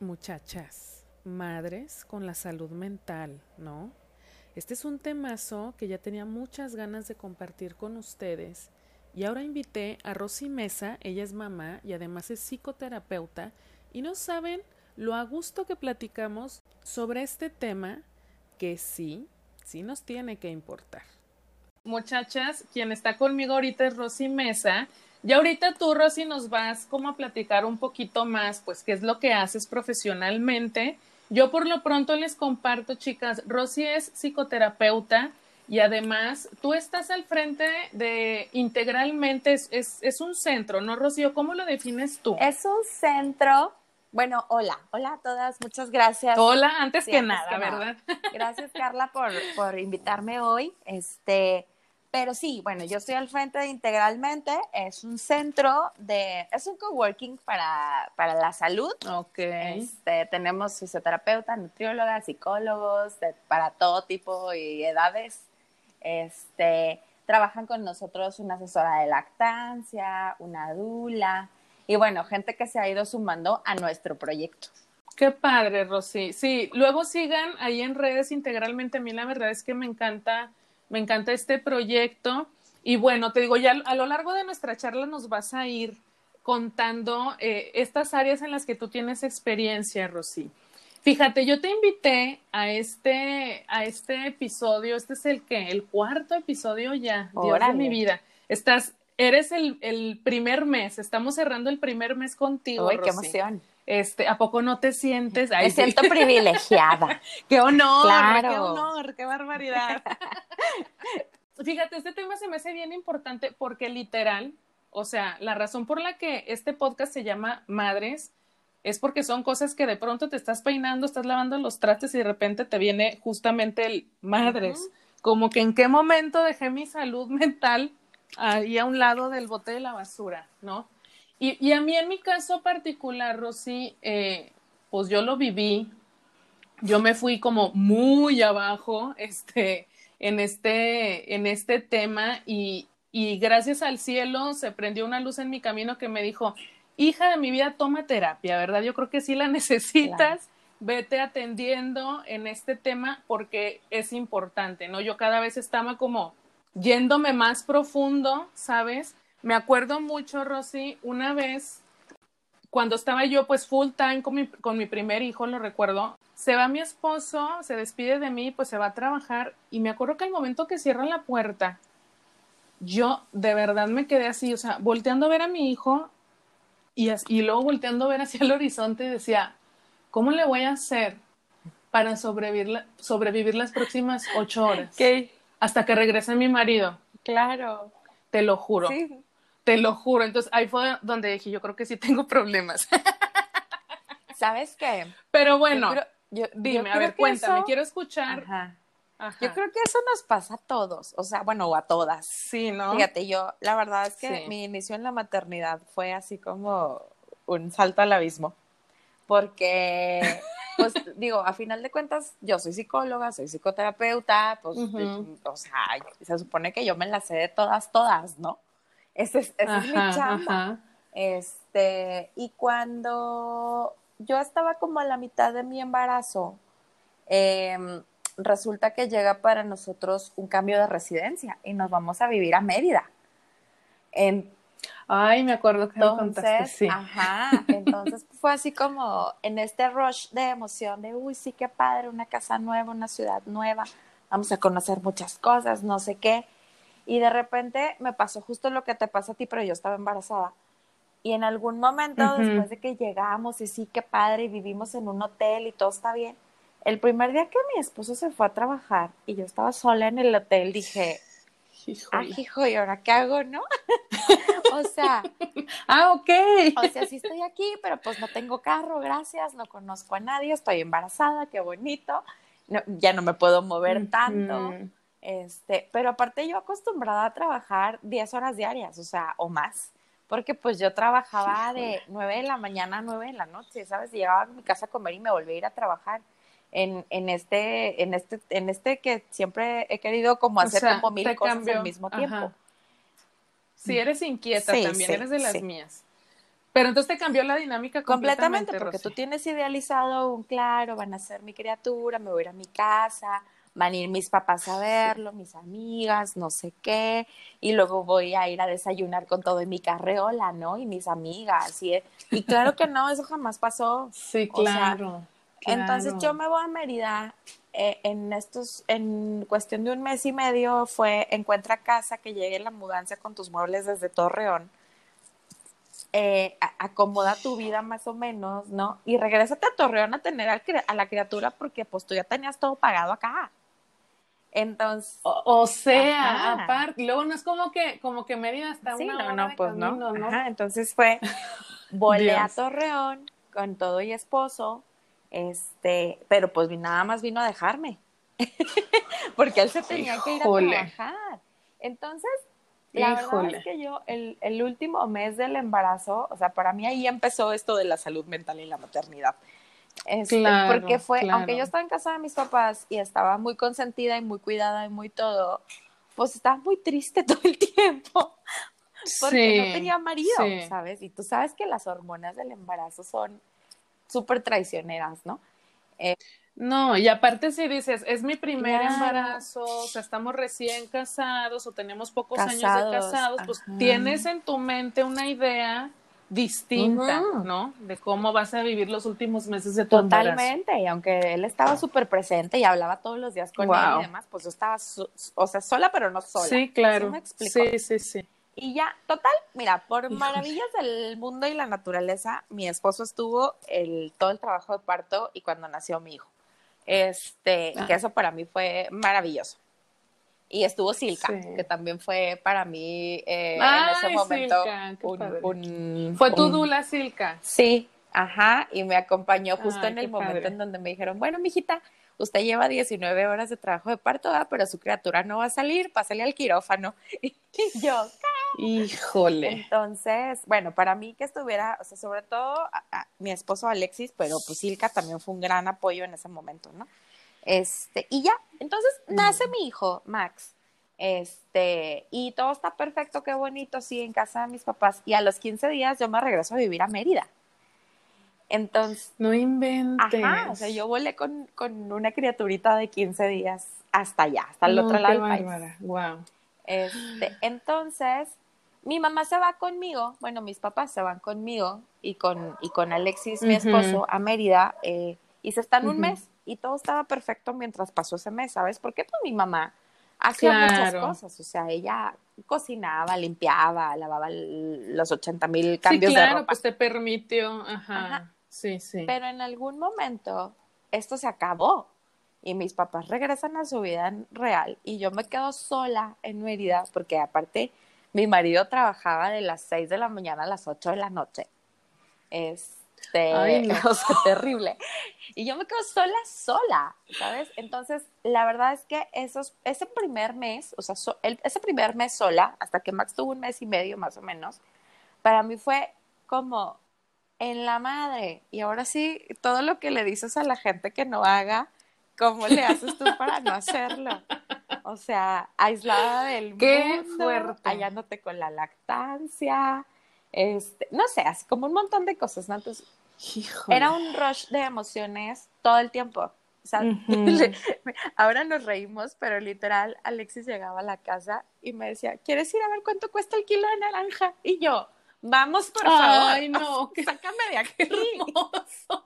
Muchachas, madres con la salud mental, ¿no? Este es un temazo que ya tenía muchas ganas de compartir con ustedes y ahora invité a Rosy Mesa, ella es mamá y además es psicoterapeuta y no saben lo a gusto que platicamos sobre este tema que sí, sí nos tiene que importar. Muchachas, quien está conmigo ahorita es Rosy Mesa y ahorita tú, Rosy, nos vas como a platicar un poquito más, pues, qué es lo que haces profesionalmente. Yo por lo pronto les comparto, chicas, Rosy es psicoterapeuta y además tú estás al frente de integralmente, es, es, un centro, ¿no, Rocío? ¿Cómo lo defines tú? Es un centro bueno, hola, hola a todas, muchas gracias. Hola, antes que nada, ¿verdad? Gracias, Carla, por, por invitarme hoy. Este, pero sí, bueno, yo estoy al frente de Integralmente, es un centro de, es un coworking para, para la salud. Ok. Este, tenemos fisioterapeuta, nutrióloga, psicólogos, para todo tipo y edades. Este, trabajan con nosotros una asesora de lactancia, una dula, y bueno, gente que se ha ido sumando a nuestro proyecto. Qué padre, Rosy. Sí, luego sigan ahí en redes integralmente. A mí la verdad es que me encanta me encanta este proyecto. Y bueno, te digo, ya a lo largo de nuestra charla nos vas a ir contando eh, estas áreas en las que tú tienes experiencia, Rosy. Fíjate, yo te invité a este, a este episodio, este es el que, el cuarto episodio ya, Dios de mi vida. Estás, eres el, el, primer mes, estamos cerrando el primer mes contigo. Uy, qué emoción. Este, ¿a poco no te sientes? Me siento privilegiada. qué honor, qué honor, qué barbaridad. Fíjate, este tema se me hace bien importante porque literal, o sea, la razón por la que este podcast se llama Madres es porque son cosas que de pronto te estás peinando, estás lavando los trastes y de repente te viene justamente el madres. Como que en qué momento dejé mi salud mental ahí a un lado del bote de la basura, ¿no? Y, y a mí en mi caso particular, Rosy, eh, pues yo lo viví, yo me fui como muy abajo este, en, este, en este tema y, y gracias al cielo se prendió una luz en mi camino que me dijo, hija de mi vida, toma terapia, ¿verdad? Yo creo que sí la necesitas. Vete atendiendo en este tema porque es importante, ¿no? Yo cada vez estaba como yéndome más profundo, ¿sabes? Me acuerdo mucho, Rosy, una vez cuando estaba yo pues full time con mi, con mi primer hijo, lo recuerdo, se va mi esposo, se despide de mí, pues se va a trabajar y me acuerdo que al momento que cierra la puerta, yo de verdad me quedé así, o sea, volteando a ver a mi hijo y, y luego volteando a ver hacia el horizonte y decía, ¿cómo le voy a hacer para sobrevivir, sobrevivir las próximas ocho horas? ¿Qué? Hasta que regrese mi marido. Claro. Te lo juro. Sí. Te lo juro. Entonces ahí fue donde dije, yo creo que sí tengo problemas. ¿Sabes qué? Pero bueno, dime, a ver, cuéntame, quiero escuchar. Ajá. Yo creo que eso nos pasa a todos, o sea, bueno, a todas. Sí, ¿no? Fíjate, yo, la verdad es que mi inicio en la maternidad fue así como un salto al abismo, porque, pues, digo, a final de cuentas, yo soy psicóloga, soy psicoterapeuta, pues, o sea, se supone que yo me la sé de todas, todas, ¿no? Ese es, mi chamba. Este, y cuando yo estaba como a la mitad de mi embarazo, em, resulta que llega para nosotros un cambio de residencia y nos vamos a vivir a Mérida. Ay, me acuerdo que entonces, me contaste, sí. Ajá, entonces fue así como en este rush de emoción de, uy, sí, qué padre, una casa nueva, una ciudad nueva, vamos a conocer muchas cosas, no sé qué. Y de repente me pasó justo lo que te pasa a ti, pero yo estaba embarazada. Y en algún momento, después de que llegamos y sí, qué padre, y vivimos en un hotel y todo está bien, el primer día que mi esposo se fue a trabajar y yo estaba sola en el hotel, dije, ah, hijo, ¿y ahora qué hago, no? o sea, ah, ok. O sea, sí estoy aquí, pero pues no tengo carro, gracias, no conozco a nadie, estoy embarazada, qué bonito, ya no me puedo mover tanto. Este, pero aparte yo acostumbrada a trabajar 10 horas diarias, o sea, o más, porque pues yo trabajaba de 9 de la mañana a 9 de la noche, ¿sabes? llegaba a mi casa a comer y me volvía a ir a trabajar. En, en este, en este, en este que siempre he querido como hacer como mil cosas al mismo tiempo. Sí, eres inquieta también, eres de las mías. Pero entonces te cambió la dinámica completamente. Completamente, porque tú tienes idealizado un claro, van a ser mi criatura, me voy a ir a mi casa, van a ir mis papás a verlo, mis amigas, no sé qué, y luego voy a ir a desayunar con todo en mi carreola, ¿no? Y mis amigas, y, y claro que no, eso jamás pasó. Sí, claro. Entonces yo me voy a Mérida eh, en estos, en cuestión de un mes y medio fue encuentra casa, que llegue la mudanza con tus muebles desde Torreón. Eh, acomoda tu vida más o menos, ¿no? Y regrésate a Torreón a tener a la criatura porque pues tú ya tenías todo pagado acá. Entonces. O, sea, aparte, luego no es como que, como que Mérida está sí, una no, no, pues no. entonces fue, volé a Torreón con todo y esposo, este, pero pues nada más vino a dejarme. Porque él se tenía que ir a trabajar. Entonces, la verdad es que yo, el, el último mes del embarazo, o sea, para mí ahí empezó esto de la salud mental y la maternidad. Este, porque fue, aunque yo estaba en casa de mis papás y estaba muy consentida y muy cuidada y muy todo, pues estaba muy triste todo el tiempo porque no tenía marido, ¿sabes? Y tú sabes que las hormonas del embarazo son súper traicioneras, ¿no? Eh, no, y aparte si dices, es mi primer embarazo, o sea, estamos recién casados o tenemos pocos años de casados, pues tienes en tu mente una idea distinta, ¿no? De cómo vas a vivir los últimos meses de tu Totalmente, y aunque él estaba súper presente y hablaba todos los días con él y demás, pues yo estaba, o sea, sola pero no sola. Sí, claro. ¿Sí, sí, sí, Y ya, total, mira, por maravillas del mundo y la naturaleza, mi esposo estuvo el, todo el trabajo de parto y cuando nació mi hijo. Este, que ah. eso para mí fue maravilloso. Y estuvo Silka, que también fue para mí eh, en ese momento un, Fue tu dula Silka. Sí, ajá, y me acompañó justo en el momento en donde me dijeron, bueno, mijita, usted lleva 19 horas de trabajo de parto, pero su criatura no va a salir, pásale al quirófano. Y yo, híjole. Entonces, bueno, para mí que estuviera, o sea, sobre todo mi esposo Alexis, pero pues Silka también fue un gran apoyo en ese momento, ¿no? Este, y ya, entonces nace mi hijo, Max. Este, y todo está perfecto, qué bonito, sí, en casa de mis papás. Y a los 15 días yo me regreso a vivir a Mérida. Entonces. No inventes. Ajá, o sea, yo volé con, una criaturita de 15 días hasta allá, hasta el otro lado del país. Wow. Este, entonces, mi mamá se va conmigo, bueno, mis papás se van conmigo y con, y con Alexis, mi esposo, a Mérida, eh, y se están un mes y todo estaba perfecto mientras pasó ese mes, ¿sabes? Porque pues mi mamá hacía muchas cosas, o sea, ella cocinaba, limpiaba, lavaba los 80 mil cambios sí, claro, de ropa. pues te permitió, ajá, sí, sí. Pero en algún momento esto se acabó y mis papás regresan a su vida real y yo me quedo sola en Mérida porque aparte mi marido trabajaba de las 6 de la mañana a las 8 de la noche. Es, este, Ay, o sea, terrible. Y yo me quedo sola, sola, ¿sabes? Entonces, la verdad es que esos, ese primer mes, o sea, ese primer mes sola, hasta que Max tuvo un mes y medio más o menos, para mí fue como en la madre. Y ahora sí, todo lo que le dices a la gente que no haga, ¿cómo le haces tú para no hacerlo? O sea, aislada del Qué mundo, fuerte. hallándote con la lactancia, este, no sé, así como un montón de cosas, ¿no? Entonces, era un rush de emociones todo el tiempo. O sea, ahora nos reímos, pero literal, Alexis llegaba a la casa y me decía, ¿quieres ir a ver cuánto cuesta el kilo de naranja? Y yo, vamos, por favor. Ay, no, sácame de aquí. hermoso.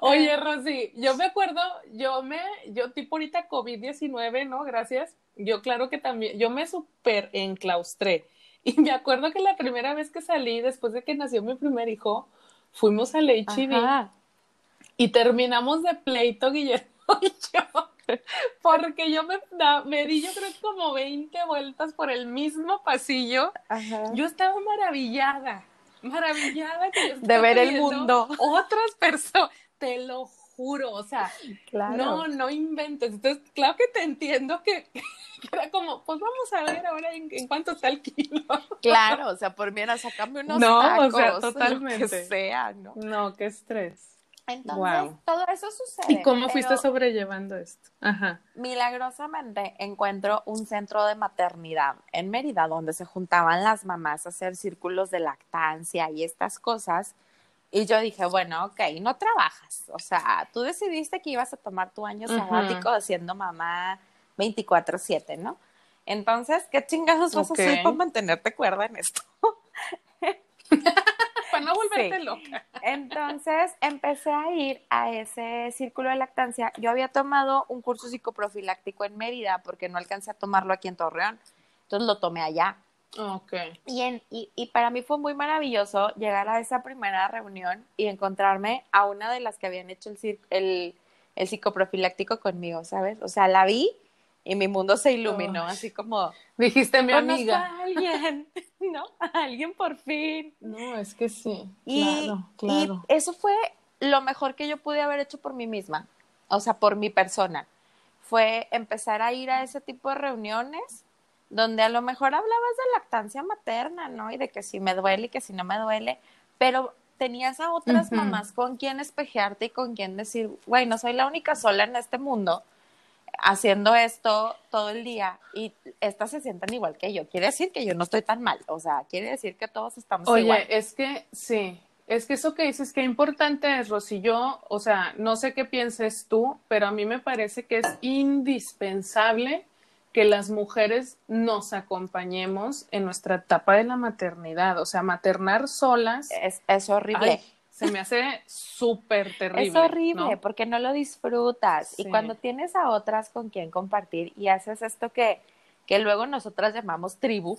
Oye, Rosy, yo me acuerdo, yo me, yo tipo ahorita COVID-19, ¿no? Gracias. Yo claro que también, yo me super enclaustré. Y me acuerdo que la primera vez que salí, después de que nació mi primer hijo, fuimos al HIV y terminamos de pleito, Guillermo y yo. Porque yo me, me di, yo creo, como 20 vueltas por el mismo pasillo. Yo estaba maravillada, maravillada de ver el mundo. Otras personas, te lo juro, o sea, no, no inventes. Entonces, claro que te entiendo que, era como, pues vamos a ver ahora en, cuánto está el kilo. Claro, o sea, por mira, sacame unos no, tacos, o sea, totalmente. sea, ¿no? No, qué estrés. Entonces, todo eso sucede. ¿Y cómo fuiste sobrellevando esto? Ajá. Milagrosamente encuentro un centro de maternidad en Mérida donde se juntaban las mamás a hacer círculos de lactancia y estas cosas. Y yo dije, bueno, ok, no trabajas. O sea, tú decidiste que ibas a tomar tu año sabático siendo mamá 24/7, ¿no? Entonces, ¿qué chingados vas a hacer para mantenerte cuerda en esto? para no volverte loca. Entonces empecé a ir a ese círculo de lactancia. Yo había tomado un curso psicoprofiláctico en Mérida porque no alcancé a tomarlo aquí en Torreón. Entonces lo tomé allá. Okay. Y, en, y, y, para mí fue muy maravilloso llegar a esa primera reunión y encontrarme a una de las que habían hecho el, el, el psicoprofiláctico conmigo, ¿sabes? O sea, la vi y mi mundo se iluminó, así como... Dijiste mi amiga. A alguien, ¿no? A alguien por fin. No, es que sí. Y, claro, claro. Y eso fue lo mejor que yo pude haber hecho por mí misma, o sea, por mi persona. Fue empezar a ir a ese tipo de reuniones donde a lo mejor hablabas de lactancia materna, ¿no? Y de que si me duele y que si no me duele, pero tenías a otras mamás con quien espejearte y con quien decir, güey, no soy la única sola en este mundo haciendo esto todo el día y estas se sientan igual que yo. Quiere decir que yo no estoy tan mal, o sea, quiere decir que todos estamos igual. Oye, es que sí, es que eso que dices que importante es, Rosy, yo, o sea, no sé qué pienses tú, pero a mí me parece que es indispensable que las mujeres nos acompañemos en nuestra etapa de la maternidad, o sea, maternar solas. Es, es horrible se me hace súper terrible. Es horrible porque no lo disfrutas. Y cuando tienes a otras con quien compartir y haces esto que, que luego nosotras llamamos tribu,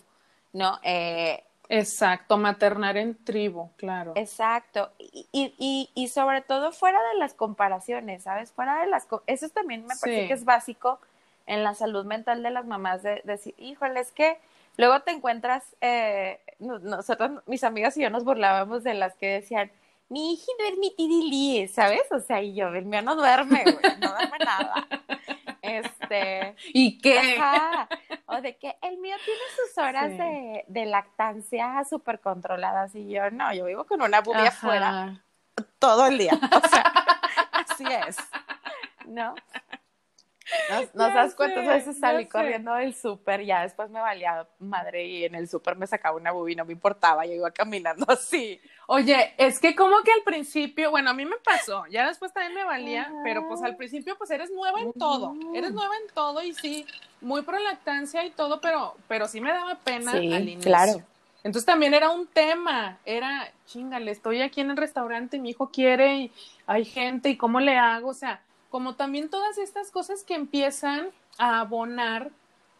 ¿no? Eh, Exacto, maternar en tribu, claro. Exacto. Y, y, y, sobre todo fuera de las comparaciones, ¿sabes? Fuera de las... Eso también me parece que es básico en la salud mental de las mamás, de, decir, híjole, es que luego te encuentras, eh, nosotros, mis amigas y yo nos burlábamos de las que decían, mi hija duerme tidilí, ¿sabes? O sea, y yo, el mío no duerme, güey, no duerme nada. Este. ¿Y qué? O de que el mío tiene sus horas de, de, lactancia súper controladas y yo, no, yo vivo con una bubia afuera todo el día. O sea, así es. ¿No? No, sabes cuántas veces salí corriendo del súper, ya después me valía madre y en el súper me sacaba una bubi, no me importaba, yo iba caminando así. Oye, es que como que al principio, bueno, a mí me pasó, ya después también me valía, pero pues al principio pues eres nueva en todo, eres nueva en todo y sí, muy pro lactancia y todo, pero, pero sí me daba pena al inicio. Claro. Entonces también era un tema, era, chingale, estoy aquí en el restaurante, mi hijo quiere y hay gente y cómo le hago, o sea, como también todas estas cosas que empiezan a abonar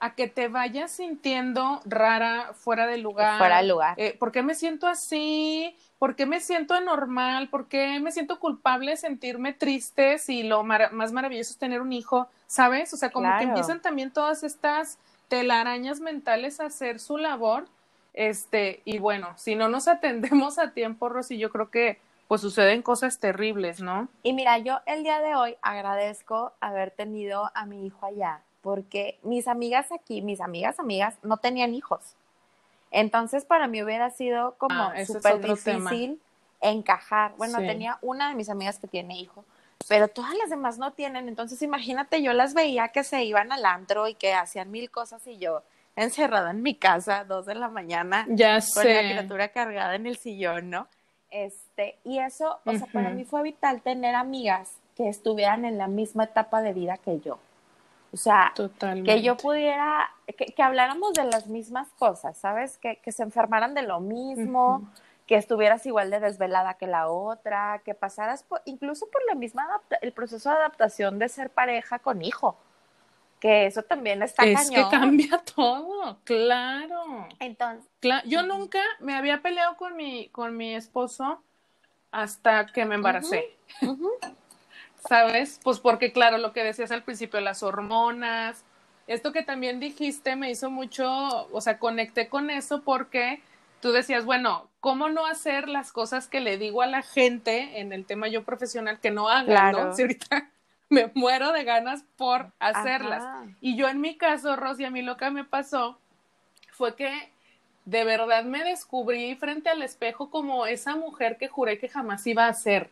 a que te vayas sintiendo rara, fuera de lugar. Fuera de lugar. Eh, ¿Por qué me siento así? ¿Por qué me siento anormal? ¿Por qué me siento culpable sentirme triste si lo más maravilloso es tener un hijo? ¿Sabes? O sea, como que empiezan también todas estas telarañas mentales a hacer su labor. Este, y bueno, si no nos atendemos a tiempo, Rosy, yo creo que pues suceden cosas terribles, ¿no? Y mira, yo el día de hoy agradezco haber tenido a mi hijo allá, porque mis amigas aquí, mis amigas, amigas, no tenían hijos. Entonces, para mí hubiera sido como ah, súper difícil encajar. Bueno, tenía una de mis amigas que tiene hijo, pero todas las demás no tienen. Entonces, imagínate, yo las veía que se iban al antro y que hacían mil cosas y yo encerrada en mi casa, dos de la mañana, ya con la criatura cargada en el sillón, ¿no? Este, y eso, o sea, para mí fue vital tener amigas que estuvieran en la misma etapa de vida que yo. O sea, que yo pudiera, que, habláramos de las mismas cosas, ¿sabes? Que, que se enfermaran de lo mismo, que estuvieras igual de desvelada que la otra, que pasaras incluso por la misma el proceso de adaptación de ser pareja con hijo que eso también está es que cambia todo, claro. Entonces, yo nunca me había peleado con mi con mi esposo hasta que me embaracé. ¿Sabes? Pues porque claro, lo que decías al principio, las hormonas, esto que también dijiste me hizo mucho, o sea, conecté con eso porque tú decías, bueno, ¿cómo no hacer las cosas que le digo a la gente en el tema yo profesional que no hagan, claro. ¿no? Si ahorita me muero de ganas por hacerlas. Y yo en mi caso, Rosy, a mí lo que me pasó fue que de verdad me descubrí frente al espejo como esa mujer que juré que jamás iba a ser.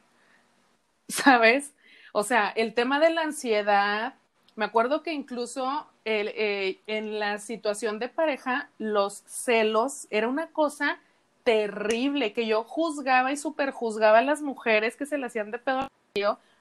¿sabes? O sea, el tema de la ansiedad, me acuerdo que incluso el, eh, en la situación de pareja, los celos era una cosa terrible, que yo juzgaba y superjuzgaba a las mujeres que se le hacían de pedo.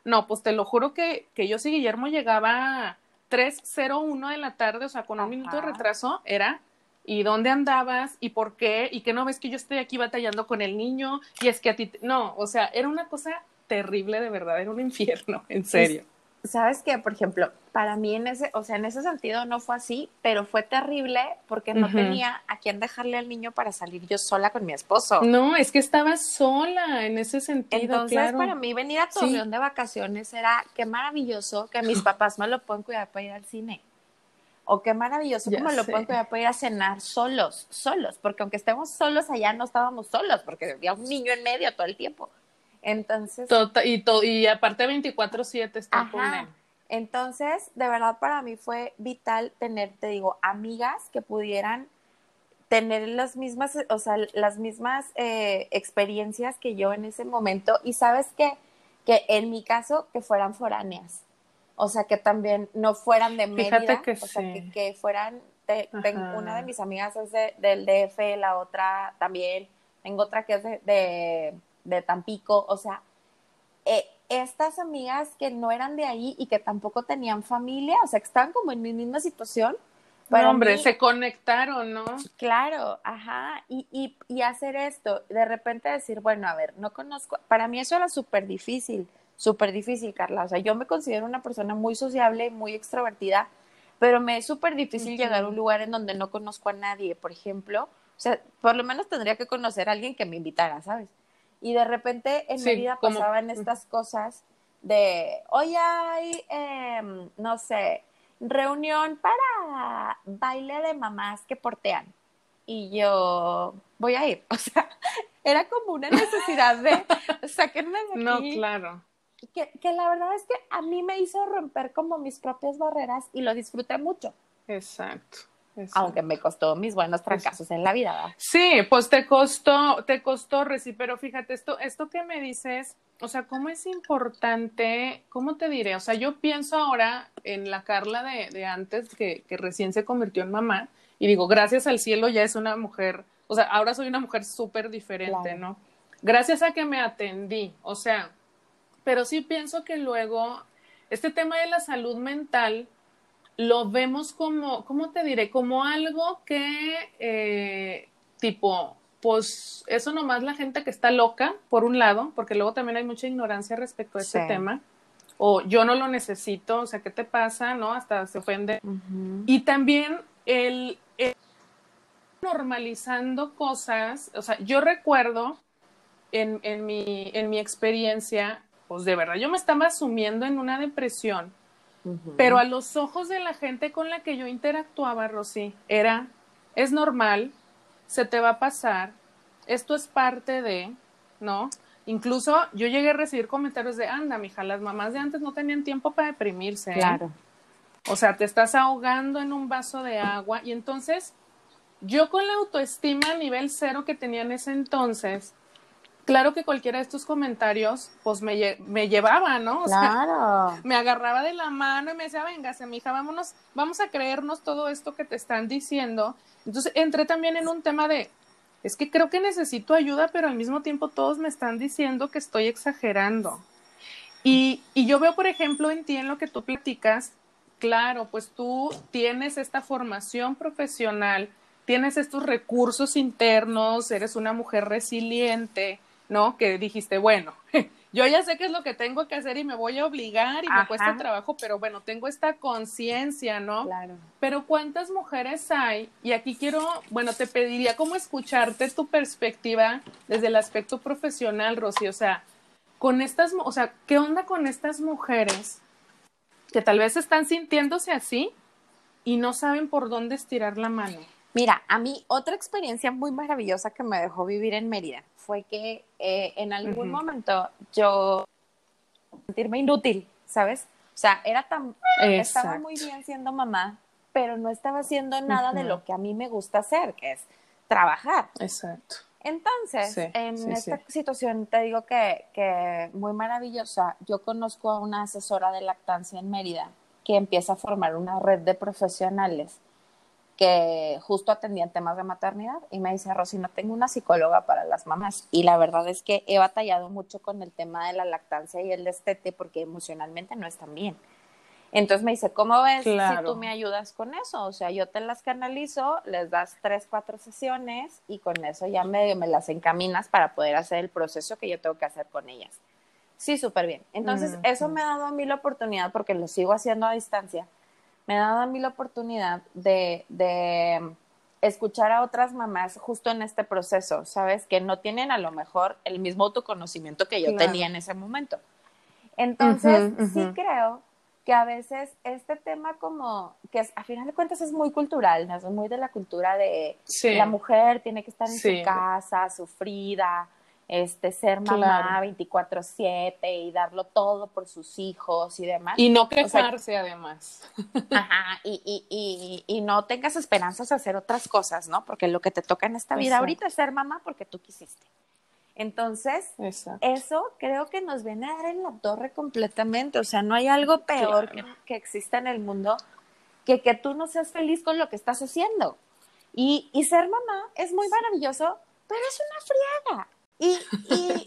No, pues te lo juro que, que yo si Guillermo llegaba a 3.01 de la tarde, o sea, con un minuto de retraso, era ¿y dónde andabas? ¿Y por qué? ¿Y que no ves que yo estoy aquí batallando con el niño? Y es que a ti, no, o sea, era una cosa terrible de verdad, era un infierno, en serio. Sabes que, por ejemplo, para mí en ese, o sea, en ese sentido no fue así, pero fue terrible porque no tenía a quién dejarle al niño para salir yo sola con mi esposo. No, es que estaba sola en ese sentido. Entonces, para mí venir a Torreón de vacaciones era qué maravilloso que mis papás me lo pueden cuidar para ir al cine. O qué maravilloso me lo pueden cuidar para ir a cenar solos, solos, porque aunque estemos solos allá no estábamos solos, porque había un niño en medio todo el tiempo. Entonces. Tota, y, y aparte 24-7 está con él. Entonces, de verdad para mí fue vital tener, te digo, amigas que pudieran tener las mismas, o sea, las mismas eh, experiencias que yo en ese momento. Y sabes qué? Que en mi caso, que fueran foráneas. O sea, que también no fueran de Mérida. que o sea, que, fueran, una de mis amigas es del DF, la otra también. Tengo otra que es de de Tampico, o sea, eh, estas amigas que no eran de ahí y que tampoco tenían familia, o sea, que estaban como en mi misma situación. Pero hombre, se conectaron, ¿no? Claro, ajá, y, y, y hacer esto, de repente decir, bueno, a ver, no conozco, para mí eso era súper difícil, súper difícil, Carla, o sea, yo me considero una persona muy sociable, muy extrovertida, pero me es súper difícil llegar a un lugar en donde no conozco a nadie, por ejemplo, o sea, por lo menos tendría que conocer a alguien que me invitara, ¿sabes? Y de repente en mi vida pasaban estas cosas de, hoy hay, em, no sé, reunión para baile de mamás que portean. Y yo voy a ir. O sea, era como una necesidad de sacarme de aquí. No, claro. Que, que la verdad es que a mí me hizo romper como mis propias barreras y lo disfruté mucho. Exacto. Aunque me costó mis buenos fracasos en la vida. Sí, pues te costó, te costó, Reci, pero fíjate, esto, esto que me dices, o sea, cómo es importante, ¿cómo te diré? O sea, yo pienso ahora en la Carla de, de antes, que, que recién se convirtió en mamá, y digo, gracias al cielo ya es una mujer, o sea, ahora soy una mujer súper diferente, ¿no? Gracias a que me atendí, o sea, pero sí pienso que luego este tema de la salud mental, lo vemos como, ¿cómo te diré? Como algo que, eh, tipo, pues eso nomás la gente que está loca, por un lado, porque luego también hay mucha ignorancia respecto a ese tema, o yo no lo necesito, o sea, ¿qué te pasa? ¿No? Hasta se ofende. Y también el, el, normalizando cosas, o sea, yo recuerdo en, en, mi, en mi experiencia, pues de verdad, yo me estaba sumiendo en una depresión pero a los ojos de la gente con la que yo interactuaba, Rosy, era, es normal, se te va a pasar, esto es parte de, ¿no? Incluso yo llegué a recibir comentarios de, anda, mija, las mamás de antes no tenían tiempo para deprimirse. ¿eh? Claro. O sea, te estás ahogando en un vaso de agua y entonces yo con la autoestima a nivel cero que tenía en ese entonces, claro que cualquiera de estos comentarios, pues me, me llevaba, ¿no? O claro. me agarraba de la mano y me decía, véngase, mi hija, vámonos, vamos a creernos todo esto que te están diciendo. Entonces entré también en un tema de, es que creo que necesito ayuda, pero al mismo tiempo todos me están diciendo que estoy exagerando. Y, y yo veo, por ejemplo, en ti, en lo que tú platicas, claro, pues tú tienes esta formación profesional, tienes estos recursos internos, eres una mujer resiliente, ¿no? Que dijiste, bueno, yo ya sé qué es lo que tengo que hacer y me voy a obligar y me cuesta trabajo, pero bueno, tengo esta conciencia, ¿no? Claro. Pero ¿cuántas mujeres hay? Y aquí quiero, bueno, te pediría cómo escucharte tu perspectiva desde el aspecto profesional, Rosy, o sea, con estas, o sea, ¿qué onda con estas mujeres que tal vez están sintiéndose así y no saben por dónde estirar la mano? Mira, a mí otra experiencia muy maravillosa que me dejó vivir en Mérida fue que eh, en algún momento yo sentirme inútil, ¿sabes? O sea, era tan estaba muy bien siendo mamá, pero no estaba haciendo nada de lo que a mí me gusta hacer, que es trabajar. Exacto. Entonces, en esta situación te digo que, que muy maravillosa, yo conozco a una asesora de lactancia en Mérida que empieza a formar una red de profesionales que justo atendían temas de maternidad y me dice, Rosy, no tengo una psicóloga para las mamás. Y la verdad es que he batallado mucho con el tema de la lactancia y el destete porque emocionalmente no están bien. Entonces me dice, ¿cómo ves si tú me ayudas con eso? O sea, yo te las canalizo, les das tres, cuatro sesiones y con eso ya medio me las encaminas para poder hacer el proceso que yo tengo que hacer con ellas. Sí, súper bien. Entonces, eso me ha dado a mí la oportunidad, porque lo sigo haciendo a distancia, me ha dado a mí la oportunidad de, de escuchar a otras mamás justo en este proceso, ¿sabes? Que no tienen a lo mejor el mismo autoconocimiento que yo tenía en ese momento. Entonces, sí creo que a veces este tema como que es, a final de cuentas es muy cultural, ¿no? es muy de la cultura de la mujer tiene que estar en su casa, sufrida, este, ser mamá 24/7 y darlo todo por sus hijos y demás. Y no quejarse además. Ajá, y, y, y, y, no tengas esperanzas de hacer otras cosas, ¿no? Porque lo que te toca en esta vida ahorita es ser mamá porque tú quisiste. Entonces, eso creo que nos viene a dar en la torre completamente. O sea, no hay algo peor que, exista en el mundo que que tú no seas feliz con lo que estás haciendo. Y, y ser mamá es muy maravilloso, pero es una friega. Y,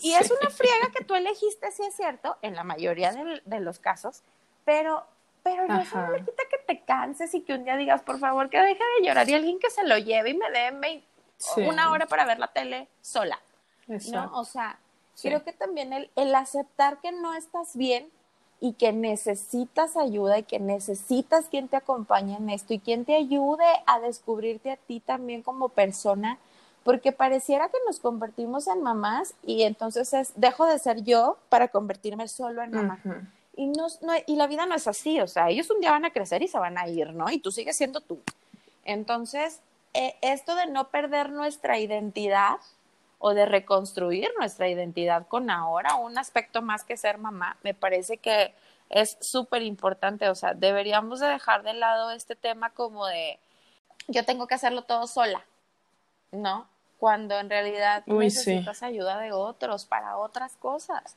y, es una friega que tú elegiste, sí es cierto, en la mayoría de, los casos, pero, pero no eso no le quita que te canses y que un día digas, por favor, que deje de llorar y alguien que se lo lleve y me dé una hora para ver la tele sola. ¿no? O sea, creo que también el, el aceptar que no estás bien y que necesitas ayuda y que necesitas quien te acompañe en esto y quien te ayude a descubrirte a ti también como persona, porque pareciera que nos convertimos en mamás y entonces es, dejo de ser yo para convertirme solo en mamá. Y, no, y la vida no es así, o sea, ellos un día van a crecer y se van a ir, ¿no? Y tú sigues siendo tú. Entonces, eh, esto de no perder nuestra identidad o de reconstruir nuestra identidad con ahora, un aspecto más que ser mamá, me parece que es súper importante, o sea, deberíamos de dejar de lado este tema como de yo tengo que hacerlo todo sola, ¿no? Cuando en realidad necesitas ayuda de otros para otras cosas.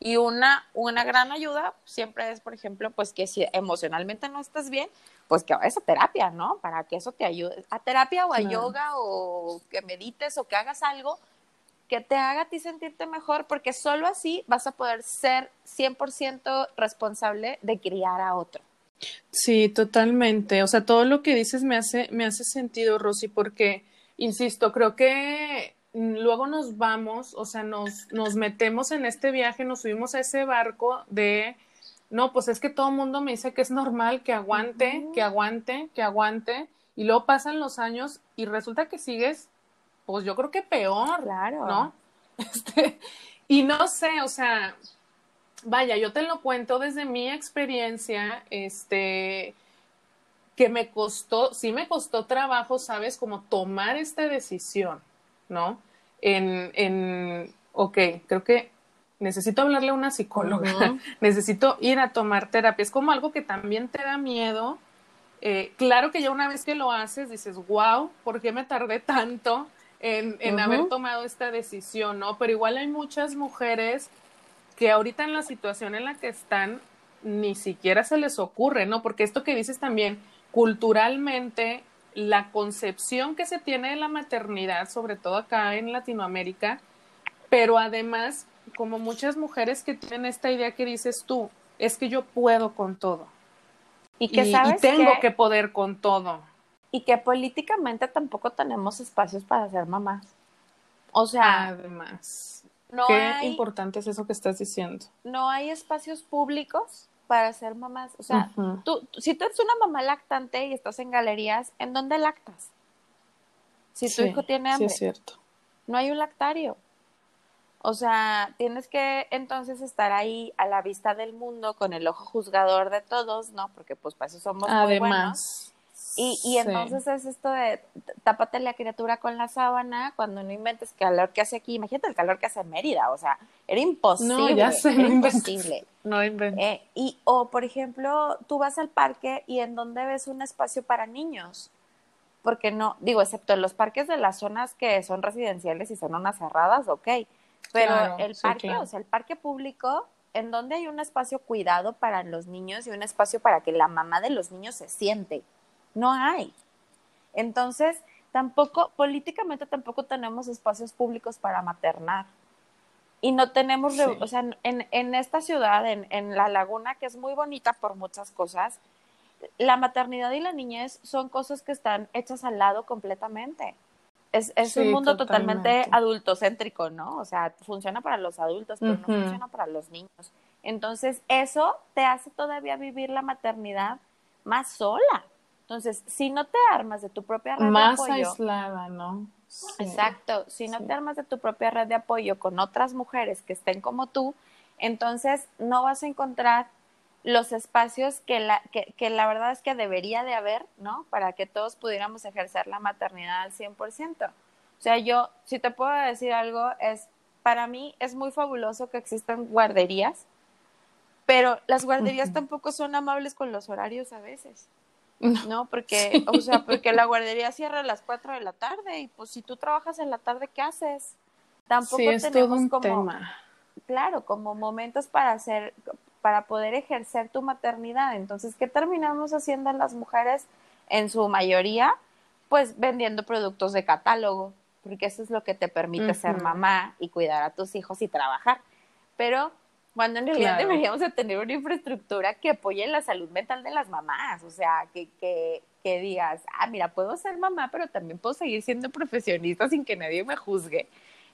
Y una, una gran ayuda siempre es, por ejemplo, pues que si emocionalmente no estás bien, pues que vayas a terapia, ¿no? Para que eso te ayude. A terapia o a yoga o que medites o que hagas algo que te haga a ti sentirte mejor, porque solo así vas a poder ser 100% responsable de criar a otro. Sí, totalmente. O sea, todo lo que dices me hace, me hace sentido, Rosy, porque, insisto, creo que luego nos vamos, o sea, nos, nos metemos en este viaje, nos subimos a ese barco de, no, pues es que todo el mundo me dice que es normal, que aguante, que aguante, que aguante, y luego pasan los años y resulta que sigues pues yo creo que peor, claro. ¿no? Este, y no sé, o sea, vaya, yo te lo cuento desde mi experiencia, este, que me costó, sí me costó trabajo, ¿sabes? Como tomar esta decisión, ¿no? En, en, ok, creo que necesito hablarle a una psicóloga, necesito ir a tomar terapia, es como algo que también te da miedo. Eh, claro que ya una vez que lo haces dices, wow, ¿por qué me tardé tanto? en, haber tomado esta decisión, ¿no? Pero igual hay muchas mujeres que ahorita en la situación en la que están ni siquiera se les ocurre, ¿no? Porque esto que dices también, culturalmente, la concepción que se tiene de la maternidad, sobre todo acá en Latinoamérica, pero además, como muchas mujeres que tienen esta idea que dices tú, es que yo puedo con todo. Y que sabes tengo que poder con todo y que políticamente tampoco tenemos espacios para ser mamás. O sea, además, no qué importante es eso que estás diciendo. No hay espacios públicos para ser mamás. O sea, tú, si tú eres una mamá lactante y estás en galerías, ¿en dónde lactas? Si tu hijo tiene hambre. Sí, es cierto. No hay un lactario. O sea, tienes que entonces estar ahí a la vista del mundo con el ojo juzgador de todos, ¿no? Porque pues para eso somos muy buenos. Y, y entonces es esto de tápate la criatura con la sábana cuando no inventes calor que hace aquí. Imagínate el calor que hace en Mérida, o sea, era imposible. No, ya sé, era imposible. No inventes. Eh, y, o, por ejemplo, tú vas al parque y en donde ves un espacio para niños. porque no, digo, excepto en los parques de las zonas que son residenciales y son unas cerradas, ok, pero el parque, o sea, el parque público, en donde hay un espacio cuidado para los niños y un espacio para que la mamá de los niños se siente, no hay. Entonces, tampoco, políticamente tampoco tenemos espacios públicos para maternar. Y no tenemos, o sea, en, en esta ciudad, en, en La Laguna, que es muy bonita por muchas cosas, la maternidad y la niñez son cosas que están hechas al lado completamente. Es, es un mundo totalmente. adultocéntrico, ¿no? O sea, funciona para los adultos, pero no funciona para los niños. Entonces, eso te hace todavía vivir la maternidad más sola. Entonces, si no te armas de tu propia red de apoyo. Más aislada, ¿no? Exacto. Si no te armas de tu propia red de apoyo con otras mujeres que estén como tú, entonces no vas a encontrar los espacios que la, que, que, la verdad es que debería de haber, ¿no? Para que todos pudiéramos ejercer la maternidad al 100%. O sea, yo, si te puedo decir algo, es, para mí es muy fabuloso que existan guarderías, pero las guarderías tampoco son amables con los horarios a veces. ¿No? Porque, o sea, porque la guardería cierra a las 4 de la tarde y pues si tú trabajas en la tarde, ¿qué haces? Tampoco tenemos como, claro, como momentos para hacer, para poder ejercer tu maternidad. Entonces, ¿qué terminamos haciendo las mujeres en su mayoría? Pues vendiendo productos de catálogo, porque eso es lo que te permite ser mamá y cuidar a tus hijos y trabajar. Pero cuando en realidad deberíamos de tener una infraestructura que apoye la salud mental de las mamás, o sea, que, que, que digas, ah, mira, puedo ser mamá, pero también puedo seguir siendo profesionista sin que nadie me juzgue,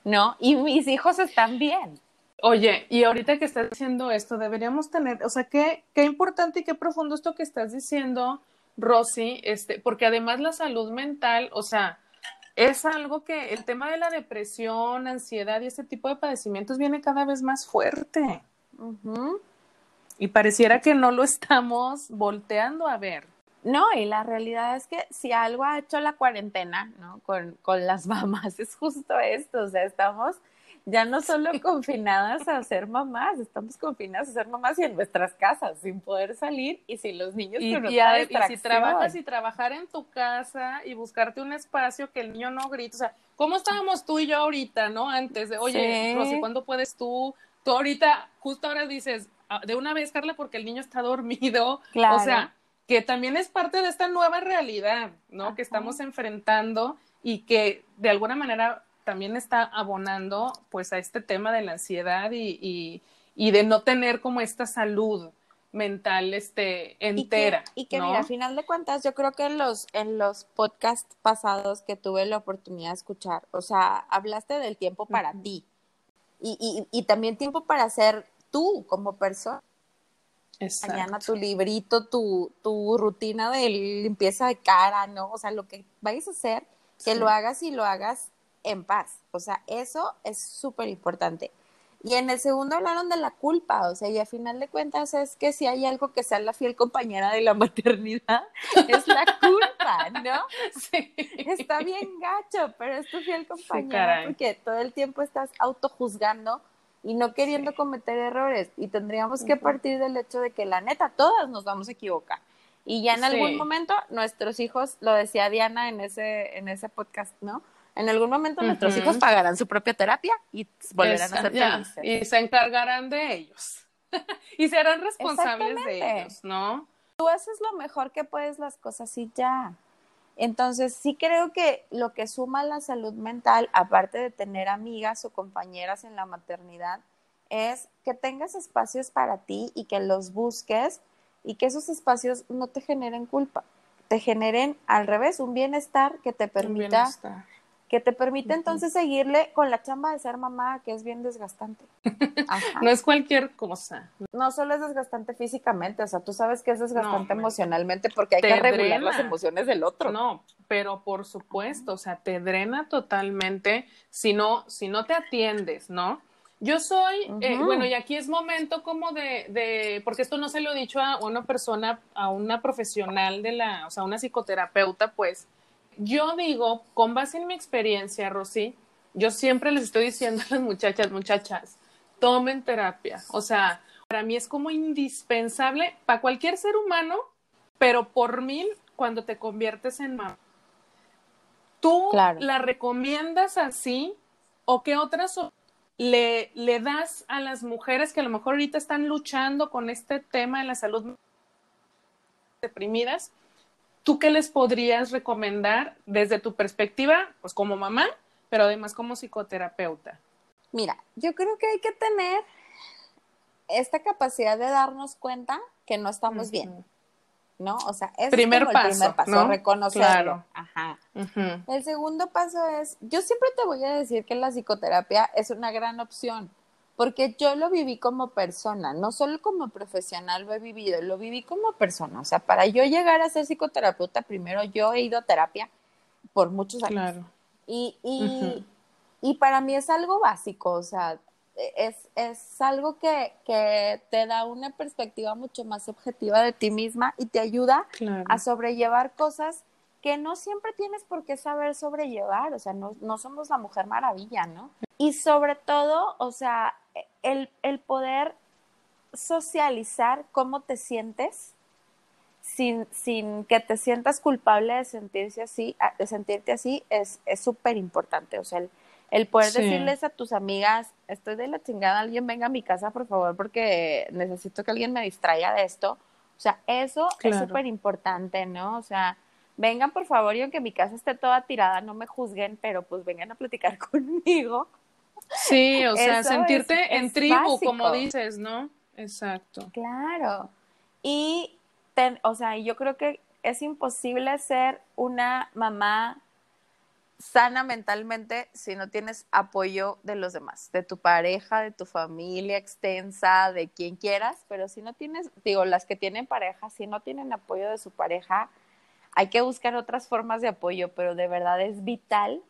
¿no? Y mis hijos están bien. Oye, y ahorita que estás diciendo esto, deberíamos tener, o sea, qué, qué importante y qué profundo esto que estás diciendo, Rosy, este, porque además la salud mental, o sea, es algo que el tema de la depresión, ansiedad y este tipo de padecimientos viene cada vez más fuerte. Y pareciera que no lo estamos volteando a ver. No, y la realidad es que si algo ha hecho la cuarentena, ¿no? Con, con las mamás, es justo esto, o sea, estamos ya no solo confinadas a ser mamás, estamos confinadas a ser mamás y en nuestras casas, sin poder salir y sin los niños y, y, si trabajas y trabajar en tu casa y buscarte un espacio que el niño no grite, o sea, ¿cómo estábamos tú y yo ahorita, no? Antes de, oye, Rosy, ¿cuándo puedes tú? Tú ahorita, justo ahora dices, ah, de una vez, Carla, porque el niño está dormido, o sea, que también es parte de esta nueva realidad, ¿no? Que estamos enfrentando y que de alguna manera también está abonando pues a este tema de la ansiedad y, y, de no tener como esta salud mental este entera. Y que, mira, a final de cuentas, yo creo que en los, en los podcasts pasados que tuve la oportunidad de escuchar, o sea, hablaste del tiempo para ti y, y, y, también tiempo para ser tú como persona. Exacto. Mañana tu librito, tu, tu rutina de limpieza de cara, ¿no? O sea, lo que vayas a hacer, que lo hagas y lo hagas en paz. O sea, eso es súper importante. Y en el segundo hablaron de la culpa, o sea, y a final de cuentas es que si hay algo que sea la fiel compañera de la maternidad, es la culpa, ¿no? Sí. Está bien gacho, pero es tu fiel compañera porque todo el tiempo estás autojuzgando y no queriendo cometer errores. Y tendríamos que partir del hecho de que la neta, todas nos vamos a equivocar. Y ya en algún momento nuestros hijos, lo decía Diana en ese, en ese podcast, ¿no? En algún momento nuestros hijos pagarán su propia terapia y volverán a ser felices. Y se encargarán de ellos. y serán responsables de ellos, ¿no? Tú haces lo mejor que puedes las cosas y ya. Entonces, sí creo que lo que suma la salud mental, aparte de tener amigas o compañeras en la maternidad, es que tengas espacios para ti y que los busques y que esos espacios no te generen culpa, te generen al revés, un bienestar que te permita que te permite entonces seguirle con la chamba de ser mamá, que es bien desgastante. no es cualquier cosa. No solo es desgastante físicamente, o sea, tú sabes que es desgastante emocionalmente porque hay que regular las emociones del otro. No, pero por supuesto, o sea, te drena totalmente si no, si no te atiendes, ¿no? Yo soy, eh, bueno, y aquí es momento como de, de, porque esto no se lo he dicho a una persona, a una profesional de la, o sea, una psicoterapeuta, pues, yo digo, con base en mi experiencia, Rosy, yo siempre les estoy diciendo a las muchachas, muchachas, tomen terapia. O sea, para mí es como indispensable para cualquier ser humano, pero por mí cuando te conviertes en mamá. ¿Tú la recomiendas así o qué otras le, le das a las mujeres que a lo mejor ahorita están luchando con este tema de la salud deprimidas? ¿Tú qué les podrías recomendar desde tu perspectiva, pues como mamá, pero además como psicoterapeuta? Mira, yo creo que hay que tener esta capacidad de darnos cuenta que no estamos bien. ¿No? O sea, es primer el primer paso, reconocerlo. Ajá. El segundo paso es, yo siempre te voy a decir que la psicoterapia es una gran opción, porque yo lo viví como persona, no solo como profesional lo he vivido, lo viví como persona. O sea, para yo llegar a ser psicoterapeuta, primero yo he ido a terapia por muchos años. Claro. Y, y, y para mí es algo básico, o sea, es, es algo que, que, te da una perspectiva mucho más objetiva de ti misma y te ayuda a sobrellevar cosas que no siempre tienes por qué saber sobrellevar, o sea, no, no somos la mujer maravilla, ¿no? Y sobre todo, o sea, el, el poder socializar cómo te sientes sin, sin que te sientas culpable de sentirse así, de sentirte así, es súper importante. O sea, el, el poder decirles a tus amigas, estoy de la chingada, alguien venga a mi casa, por favor, porque necesito que alguien me distraiga de esto. O sea, eso es súper importante, ¿no? O sea, vengan por favor y aunque mi casa esté toda tirada, no me juzguen, pero pues vengan a platicar conmigo. Sí, o sea, sentirte en tribu, como dices, ¿no? Exacto. Claro. Y, o sea, yo creo que es imposible ser una mamá sana mentalmente si no tienes apoyo de los demás, de tu pareja, de tu familia extensa, de quien quieras, pero si no tienes, digo, las que tienen pareja, si no tienen apoyo de su pareja, hay que buscar otras formas de apoyo, pero de verdad es vital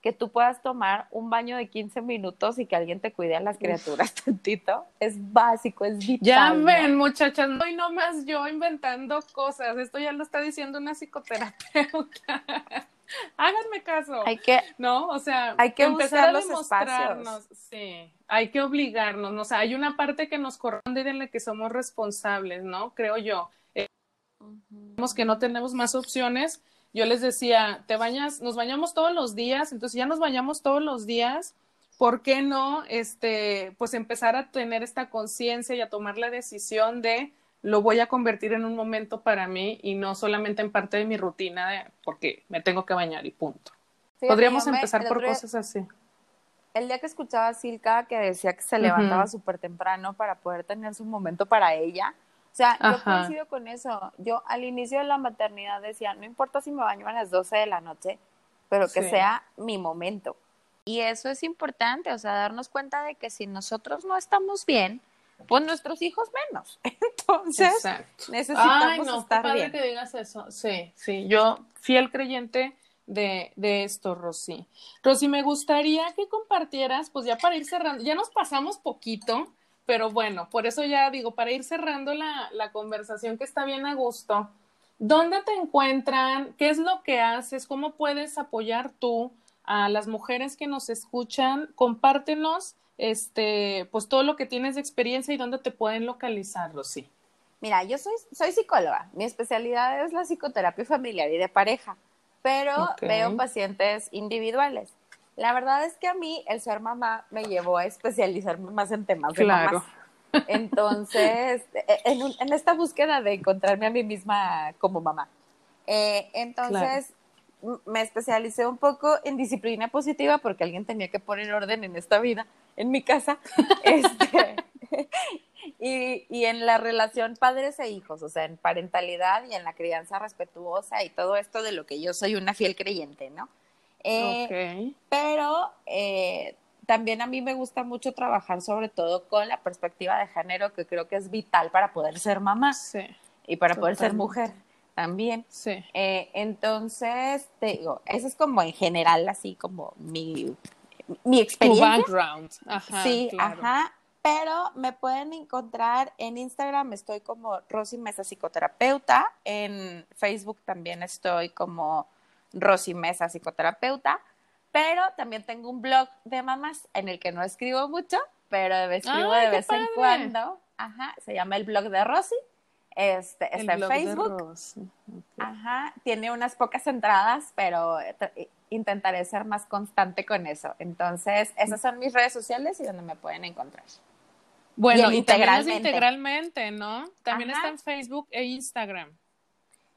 que tú puedas tomar un baño de 15 minutos y que alguien te cuide a las criaturas tantito. Es básico, es vital. Ya ven, muchachas, no y no más yo inventando cosas. Esto ya lo está diciendo una psicoterapeuta. Háganme caso. Hay que, ¿no? O sea, hay que empezar a demostrarnos. Sí, hay que obligarnos. O sea, hay una parte que nos corresponde en la que somos responsables, ¿no? Creo yo. Eh, que no tenemos más opciones. Yo les decía, te bañas, nos bañamos todos los días, entonces ya nos bañamos todos los días. ¿Por qué no, este, pues empezar a tener esta conciencia y a tomar la decisión de lo voy a convertir en un momento para mí y no solamente en parte de mi rutina porque me tengo que bañar y punto. Podríamos empezar por cosas así. El día que escuchaba a Silka que decía que se levantaba súper temprano para poder tener su momento para ella, o sea, yo coincido con eso. Yo al inicio de la maternidad decía, no importa si me baño a las 12 de la noche, pero que sea mi momento. Y eso es importante, o sea, darnos cuenta de que si nosotros no estamos bien, pues nuestros hijos menos. Entonces, necesitamos Ay, no, estar padre que digas eso. Sí, sí, yo fiel creyente de, de esto, Rosy. Rosy, me gustaría que compartieras, pues ya para ir cerrando, ya nos pasamos poquito, pero bueno, por eso ya digo, para ir cerrando la, la conversación que está bien a gusto, ¿dónde te encuentran? ¿Qué es lo que haces? ¿Cómo puedes apoyar tú a las mujeres que nos escuchan? Compártenos este, pues todo lo que tienes de experiencia y dónde te pueden localizar, Rosy. Mira, yo soy, soy psicóloga. Mi especialidad es la psicoterapia familiar y de pareja, pero veo pacientes individuales. La verdad es que a mí el ser mamá me llevó a especializarme más en temas de claro. Entonces, e, en, esta búsqueda de encontrarme a mí misma como mamá. Eh, entonces, me especialicé un poco en disciplina positiva porque alguien tenía que poner orden en esta vida, en mi casa, este, y, y, en la relación padres e hijos, o sea, en parentalidad y en la crianza respetuosa y todo esto de lo que yo soy una fiel creyente, ¿no? Eh, Pero eh, también a mí me gusta mucho trabajar sobre todo con la perspectiva de género, que creo que es vital para poder ser mamá y para poder ser mujer también. Sí. Eh, entonces, te digo, eso es como en general, así como mi, mi experiencia. Tu background. Ajá, sí, ajá. Pero me pueden encontrar en Instagram, estoy como Rosy Mesa Psicoterapeuta. En Facebook también estoy como Rosy Mesa Psicoterapeuta. Pero también tengo un blog de mamás en el que no escribo mucho, pero escribo de vez en cuando. Ajá, se llama el blog de Rosy este, está en Facebook. Ajá, tiene unas pocas entradas, pero intentaré ser más constante con eso. Entonces, esas son mis redes sociales y donde me pueden encontrar. Bueno, integralmente. integralmente, ¿no? También está en Facebook e Instagram.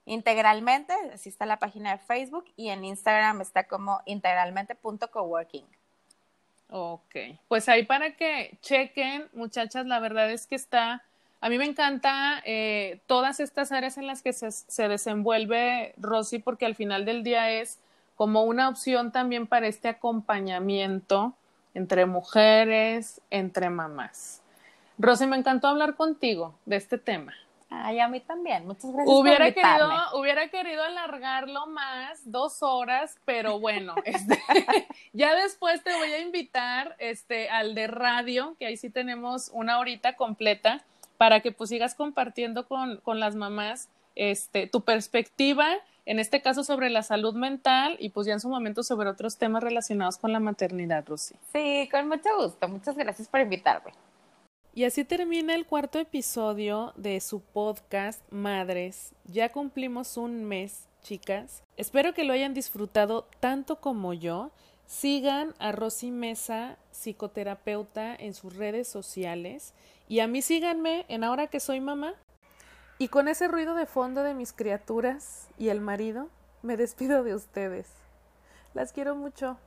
Integralmente, así está la página de Facebook y en Instagram está como integralmente.coworking. Ok, pues ahí para que chequen, muchachas, la verdad es que está, a mí me encanta eh, todas estas áreas en las que se, se desenvuelve Rosy, porque al final del día es como una opción también para este acompañamiento entre mujeres, entre mamás. Rosy, me encantó hablar contigo de este tema. Ay, a mí también. Muchas gracias hubiera por querido, hubiera querido alargarlo más, dos horas, pero bueno, este, ya después te voy a invitar este, al de radio, que ahí sí tenemos una horita completa, para que pues sigas compartiendo con, con las mamás este, tu perspectiva, en este caso sobre la salud mental y pues ya en su momento sobre otros temas relacionados con la maternidad, Rosy. Sí, con mucho gusto. Muchas gracias por invitarme. Y así termina el cuarto episodio de su podcast Madres. Ya cumplimos un mes, chicas. Espero que lo hayan disfrutado tanto como yo. Sigan a Rosy Mesa, psicoterapeuta, en sus redes sociales. Y a mí síganme en Ahora que soy mamá. Y con ese ruido de fondo de mis criaturas y el marido, me despido de ustedes. Las quiero mucho.